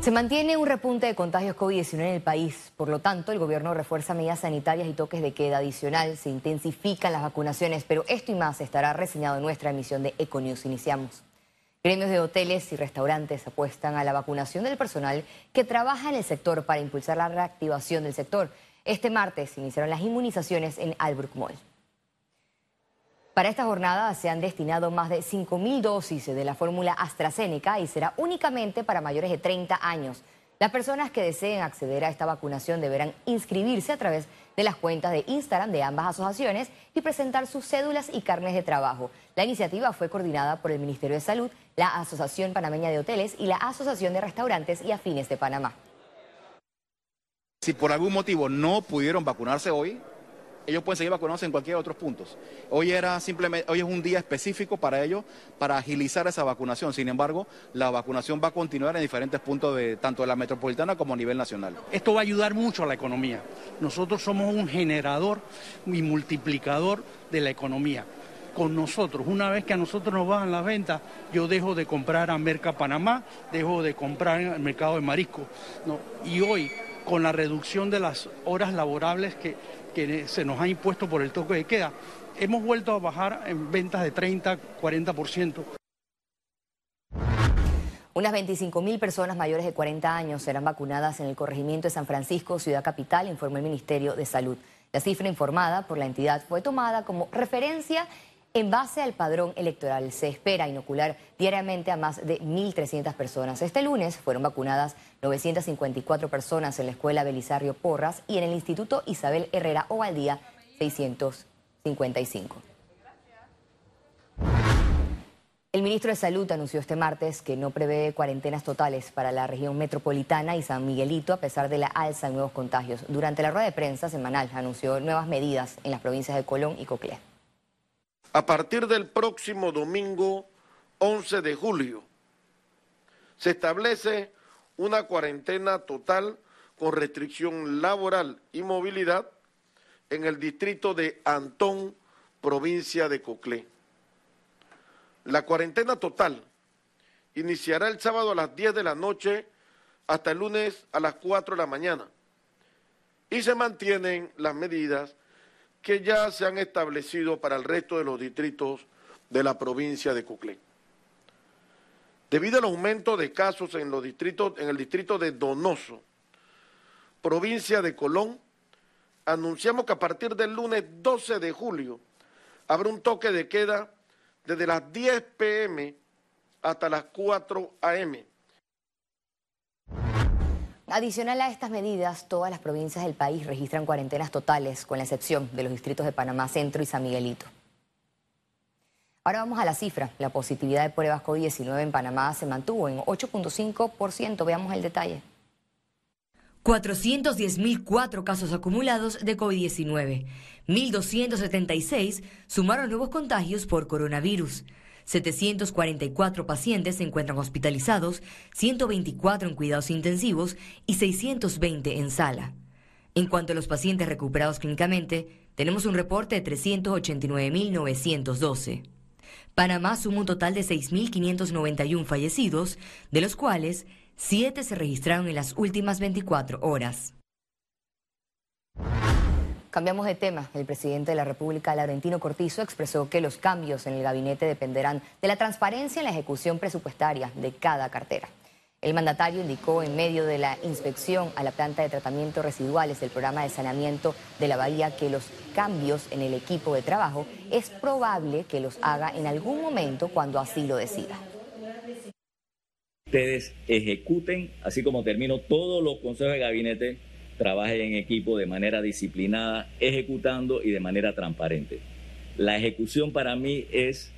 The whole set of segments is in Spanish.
Se mantiene un repunte de contagios COVID-19 en el país. Por lo tanto, el gobierno refuerza medidas sanitarias y toques de queda adicional. Se intensifican las vacunaciones, pero esto y más estará reseñado en nuestra emisión de Econews. Iniciamos. Gremios de hoteles y restaurantes apuestan a la vacunación del personal que trabaja en el sector para impulsar la reactivación del sector. Este martes iniciaron las inmunizaciones en Albrook Mall. Para esta jornada se han destinado más de 5.000 dosis de la fórmula AstraZeneca y será únicamente para mayores de 30 años. Las personas que deseen acceder a esta vacunación deberán inscribirse a través de las cuentas de Instagram de ambas asociaciones y presentar sus cédulas y carnes de trabajo. La iniciativa fue coordinada por el Ministerio de Salud, la Asociación Panameña de Hoteles y la Asociación de Restaurantes y Afines de Panamá. Si por algún motivo no pudieron vacunarse hoy, ellos pueden seguir vacunándose en cualquier otros puntos. Hoy era simplemente, hoy es un día específico para ellos, para agilizar esa vacunación. Sin embargo, la vacunación va a continuar en diferentes puntos de tanto de la metropolitana como a nivel nacional. Esto va a ayudar mucho a la economía. Nosotros somos un generador y multiplicador de la economía con nosotros. Una vez que a nosotros nos bajan las ventas, yo dejo de comprar a Merca Panamá, dejo de comprar en el mercado de marisco. Y hoy, con la reducción de las horas laborables que se nos ha impuesto por el toque de queda, hemos vuelto a bajar en ventas de 30, 40%. Unas 25 mil personas mayores de 40 años serán vacunadas en el corregimiento de San Francisco, ciudad capital, informó el Ministerio de Salud. La cifra informada por la entidad fue tomada como referencia en base al padrón electoral. Se espera inocular diariamente a más de 1.300 personas. Este lunes fueron vacunadas 954 personas en la Escuela Belisario Porras y en el Instituto Isabel Herrera Ovaldía 655. El ministro de Salud anunció este martes que no prevé cuarentenas totales para la región metropolitana y San Miguelito a pesar de la alza en nuevos contagios. Durante la rueda de prensa semanal anunció nuevas medidas en las provincias de Colón y Coclé. A partir del próximo domingo 11 de julio se establece una cuarentena total con restricción laboral y movilidad en el distrito de Antón, provincia de Coclé. La cuarentena total iniciará el sábado a las 10 de la noche hasta el lunes a las 4 de la mañana y se mantienen las medidas que ya se han establecido para el resto de los distritos de la provincia de Coclé. Debido al aumento de casos en, los distritos, en el distrito de Donoso, provincia de Colón, anunciamos que a partir del lunes 12 de julio habrá un toque de queda desde las 10 pm hasta las 4 am Adicional a estas medidas, todas las provincias del país registran cuarentenas totales, con la excepción de los distritos de Panamá Centro y San Miguelito. Ahora vamos a la cifra. La positividad de pruebas COVID-19 en Panamá se mantuvo en 8.5%. Veamos el detalle. 410.004 casos acumulados de COVID-19. 1.276 sumaron nuevos contagios por coronavirus. 744 pacientes se encuentran hospitalizados, 124 en cuidados intensivos y 620 en sala. En cuanto a los pacientes recuperados clínicamente, tenemos un reporte de 389.912. Panamá suma un total de 6.591 fallecidos, de los cuales 7 se registraron en las últimas 24 horas. Cambiamos de tema. El presidente de la República, Laurentino Cortizo, expresó que los cambios en el gabinete dependerán de la transparencia en la ejecución presupuestaria de cada cartera. El mandatario indicó en medio de la inspección a la planta de tratamiento residuales del programa de saneamiento de la bahía que los cambios en el equipo de trabajo es probable que los haga en algún momento cuando así lo decida. Ustedes ejecuten, así como termino todos los consejos de gabinete trabaje en equipo de manera disciplinada, ejecutando y de manera transparente. La ejecución para mí es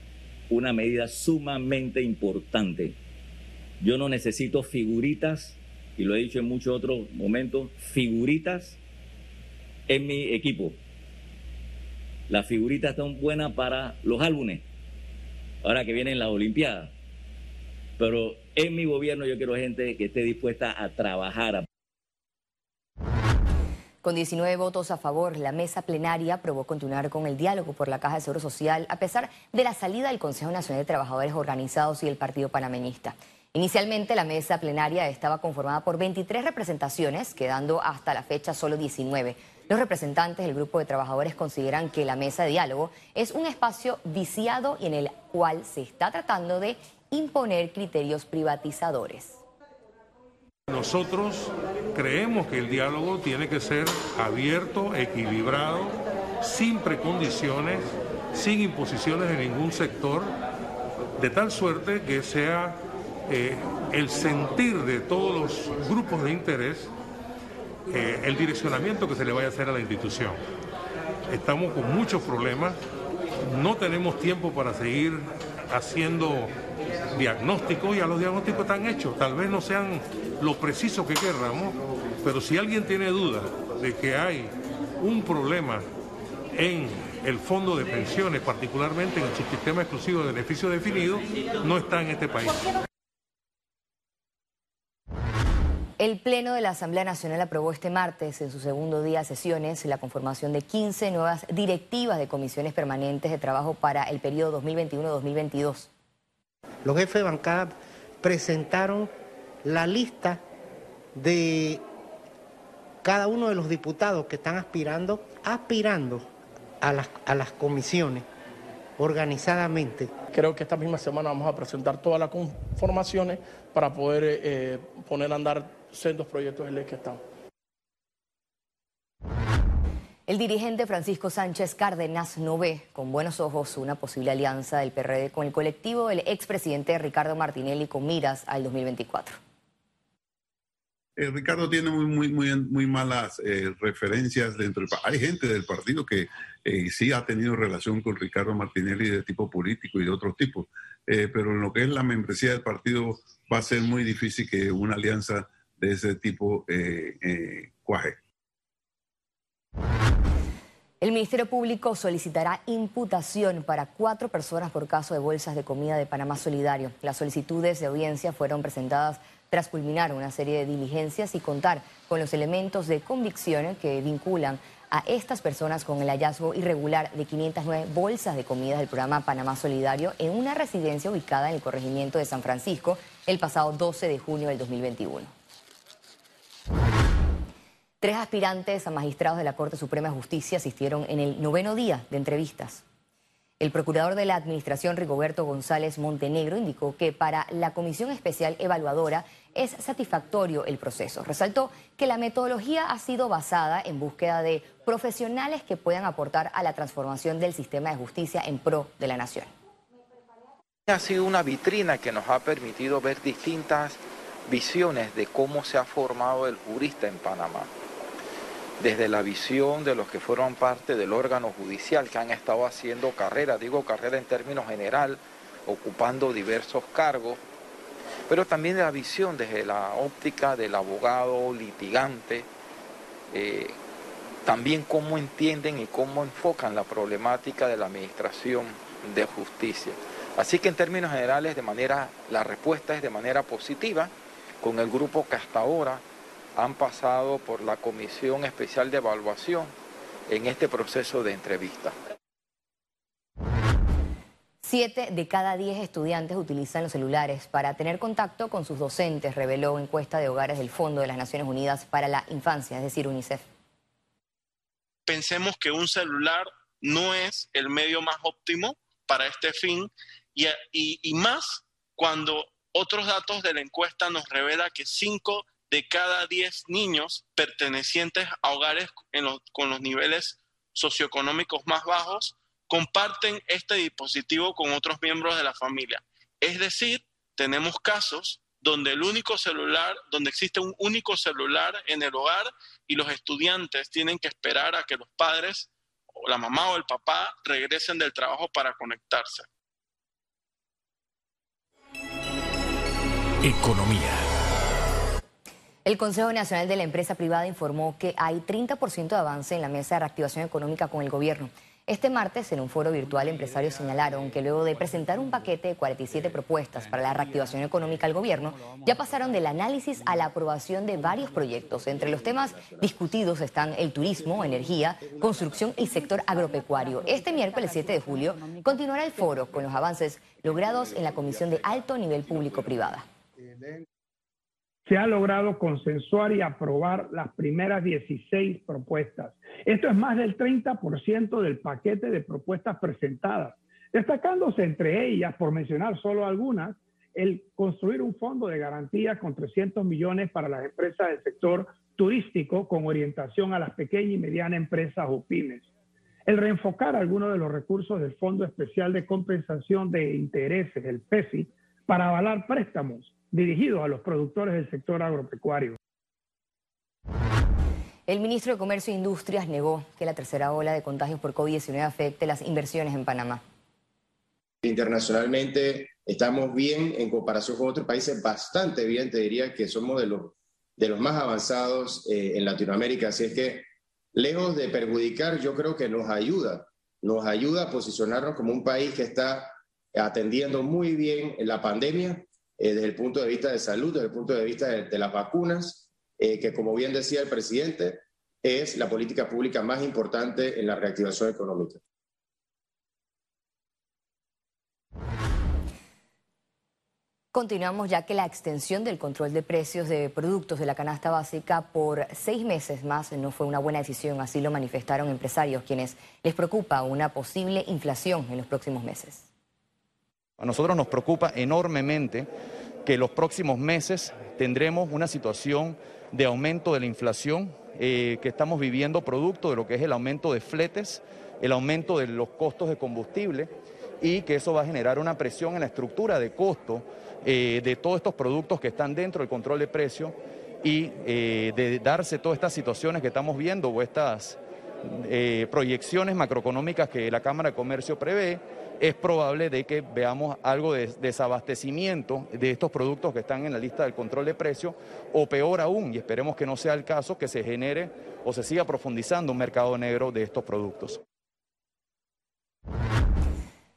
una medida sumamente importante. Yo no necesito figuritas, y lo he dicho en muchos otros momentos, figuritas en mi equipo. Las figuritas están buenas para los álbumes, ahora que vienen las Olimpiadas. Pero en mi gobierno yo quiero gente que esté dispuesta a trabajar. Con 19 votos a favor, la mesa plenaria aprobó continuar con el diálogo por la Caja de Seguro Social a pesar de la salida del Consejo Nacional de Trabajadores Organizados y el Partido Panameñista. Inicialmente la mesa plenaria estaba conformada por 23 representaciones, quedando hasta la fecha solo 19. Los representantes del grupo de trabajadores consideran que la mesa de diálogo es un espacio viciado y en el cual se está tratando de imponer criterios privatizadores. Nosotros creemos que el diálogo tiene que ser abierto, equilibrado, sin precondiciones, sin imposiciones de ningún sector, de tal suerte que sea eh, el sentir de todos los grupos de interés eh, el direccionamiento que se le vaya a hacer a la institución. Estamos con muchos problemas, no tenemos tiempo para seguir haciendo diagnósticos y a los diagnósticos están hechos, tal vez no sean lo precisos que querramos, pero si alguien tiene duda de que hay un problema en el fondo de pensiones, particularmente en el sistema exclusivo de beneficio definido, no está en este país. El Pleno de la Asamblea Nacional aprobó este martes, en su segundo día de sesiones, la conformación de 15 nuevas directivas de comisiones permanentes de trabajo para el periodo 2021-2022. Los jefes de bancada presentaron la lista de cada uno de los diputados que están aspirando, aspirando a las, a las comisiones organizadamente. Creo que esta misma semana vamos a presentar todas las conformaciones para poder eh, poner a andar sendos proyectos de ley que están. El dirigente Francisco Sánchez Cárdenas no ve con buenos ojos una posible alianza del PRD con el colectivo del expresidente Ricardo Martinelli con miras al 2024. Eh, Ricardo tiene muy, muy, muy, muy malas eh, referencias dentro del Hay gente del partido que eh, sí ha tenido relación con Ricardo Martinelli de tipo político y de otros tipos, pero en lo que es la membresía del partido va a ser muy difícil que una alianza de ese tipo eh, eh, cuaje. El Ministerio Público solicitará imputación para cuatro personas por caso de bolsas de comida de Panamá Solidario. Las solicitudes de audiencia fueron presentadas tras culminar una serie de diligencias y contar con los elementos de convicción que vinculan a estas personas con el hallazgo irregular de 509 bolsas de comida del programa Panamá Solidario en una residencia ubicada en el corregimiento de San Francisco el pasado 12 de junio del 2021. Tres aspirantes a magistrados de la Corte Suprema de Justicia asistieron en el noveno día de entrevistas. El procurador de la Administración, Rigoberto González Montenegro, indicó que para la Comisión Especial Evaluadora es satisfactorio el proceso. Resaltó que la metodología ha sido basada en búsqueda de profesionales que puedan aportar a la transformación del sistema de justicia en pro de la nación. Ha sido una vitrina que nos ha permitido ver distintas visiones de cómo se ha formado el jurista en Panamá desde la visión de los que fueron parte del órgano judicial, que han estado haciendo carrera, digo carrera en términos general, ocupando diversos cargos, pero también de la visión desde la óptica del abogado litigante, eh, también cómo entienden y cómo enfocan la problemática de la administración de justicia. Así que en términos generales, de manera, la respuesta es de manera positiva, con el grupo que hasta ahora han pasado por la Comisión Especial de Evaluación en este proceso de entrevista. Siete de cada diez estudiantes utilizan los celulares para tener contacto con sus docentes, reveló encuesta de hogares del Fondo de las Naciones Unidas para la Infancia, es decir, UNICEF. Pensemos que un celular no es el medio más óptimo para este fin y, y más cuando otros datos de la encuesta nos revela que cinco de cada 10 niños pertenecientes a hogares con los niveles socioeconómicos más bajos comparten este dispositivo con otros miembros de la familia. Es decir, tenemos casos donde el único celular, donde existe un único celular en el hogar y los estudiantes tienen que esperar a que los padres o la mamá o el papá regresen del trabajo para conectarse. Economía. El Consejo Nacional de la Empresa Privada informó que hay 30% de avance en la mesa de reactivación económica con el gobierno. Este martes, en un foro virtual, empresarios señalaron que luego de presentar un paquete de 47 propuestas para la reactivación económica al gobierno, ya pasaron del análisis a la aprobación de varios proyectos. Entre los temas discutidos están el turismo, energía, construcción y sector agropecuario. Este miércoles 7 de julio continuará el foro con los avances logrados en la Comisión de Alto Nivel Público-Privada. Se ha logrado consensuar y aprobar las primeras 16 propuestas. Esto es más del 30% del paquete de propuestas presentadas, destacándose entre ellas, por mencionar solo algunas, el construir un fondo de garantía con 300 millones para las empresas del sector turístico con orientación a las pequeñas y medianas empresas o pymes. El reenfocar algunos de los recursos del Fondo Especial de Compensación de Intereses, el PESI, para avalar préstamos dirigidos a los productores del sector agropecuario. El ministro de Comercio e Industrias negó que la tercera ola de contagios por COVID-19 afecte las inversiones en Panamá. Internacionalmente estamos bien en comparación con otros países, bastante bien, te diría que somos de los, de los más avanzados eh, en Latinoamérica, así es que lejos de perjudicar, yo creo que nos ayuda, nos ayuda a posicionarnos como un país que está atendiendo muy bien la pandemia eh, desde el punto de vista de salud, desde el punto de vista de, las vacunas, eh, que como bien decía el presidente, es la política pública más importante en la reactivación económica. Continuamos ya que la extensión del control de precios de productos de la canasta básica por seis meses más no fue una buena decisión, así lo manifestaron empresarios, quienes les preocupa una posible inflación en los próximos meses. A nosotros nos preocupa enormemente que los próximos meses tendremos una situación de aumento de la inflación eh, que estamos viviendo producto de lo que es el aumento de fletes, el aumento de los costos de combustible y que eso va a generar una presión en la estructura de costo eh, de todos estos productos que están dentro del control de precio y eh, de darse todas estas situaciones que estamos viendo o estas proyecciones macroeconómicas que la Cámara de Comercio prevé es probable de que veamos algo de desabastecimiento de estos productos que están en la lista del control de precio o peor aún, y esperemos que no sea el caso, que se genere o se siga profundizando un mercado negro de estos productos.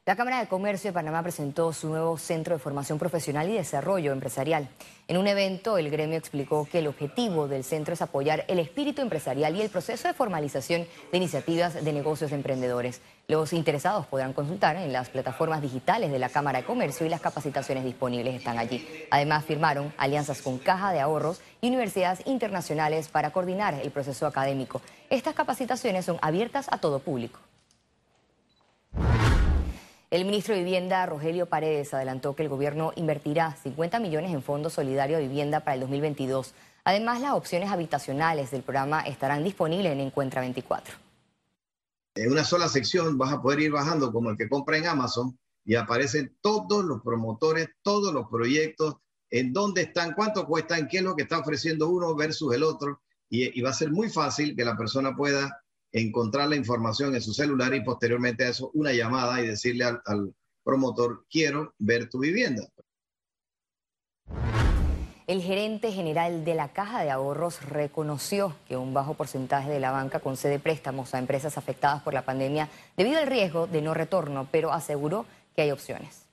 La Cámara de Comercio de Panamá presentó su nuevo Centro de Formación Profesional y Desarrollo Empresarial. En un evento, el gremio explicó que el objetivo del centro es apoyar el espíritu empresarial y el proceso de formalización de iniciativas de negocios de emprendedores. Los interesados podrán consultar en las plataformas digitales de la Cámara de Comercio y las capacitaciones disponibles están allí. Además, firmaron alianzas con Caja de Ahorros y universidades internacionales para coordinar el proceso académico. Estas capacitaciones son abiertas a todo público. El ministro de Vivienda, Rogelio Paredes, adelantó que el gobierno invertirá 50 millones en Fondo Solidario de Vivienda para el 2022. Además, las opciones habitacionales del programa estarán disponibles en Encuentra 24. En una sola sección vas a poder ir bajando como el que compra en Amazon y aparecen todos los promotores, todos los proyectos, en dónde están, cuánto cuestan, qué es lo que está ofreciendo uno versus el otro. Y, y va a ser muy fácil que la persona pueda encontrar la información en su celular y posteriormente a eso una llamada y decirle al, promotor, quiero ver tu vivienda. El gerente general de la Caja de Ahorros reconoció que un bajo porcentaje de la banca concede préstamos a empresas afectadas por la pandemia debido al riesgo de no retorno, pero aseguró que hay opciones.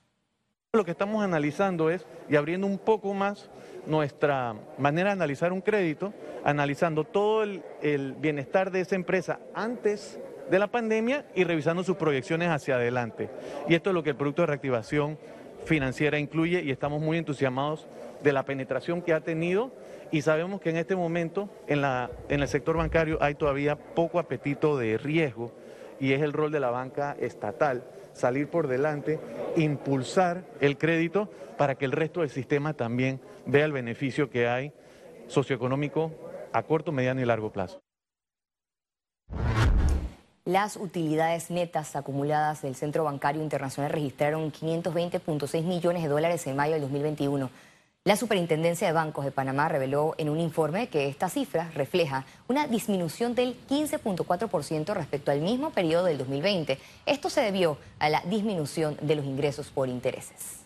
Lo que estamos analizando es, y abriendo un poco más nuestra manera de analizar un crédito, analizando todo el, bienestar de esa empresa antes de la pandemia y revisando sus proyecciones hacia adelante. Y esto es lo que el producto de reactivación financiera incluye y estamos muy entusiasmados de la penetración que ha tenido y sabemos que en este momento en, la, en el sector bancario hay todavía poco apetito de riesgo y es el rol de la banca estatal salir por delante, impulsar el crédito para que el resto del sistema también vea el beneficio que hay socioeconómico a corto, mediano y largo plazo. Las utilidades netas acumuladas del Centro Bancario Internacional registraron 520.6 millones de dólares en mayo del 2021. La Superintendencia de Bancos de Panamá reveló en un informe que esta cifra refleja una disminución del 15.4% respecto al mismo periodo del 2020. Esto se debió a la disminución de los ingresos por intereses.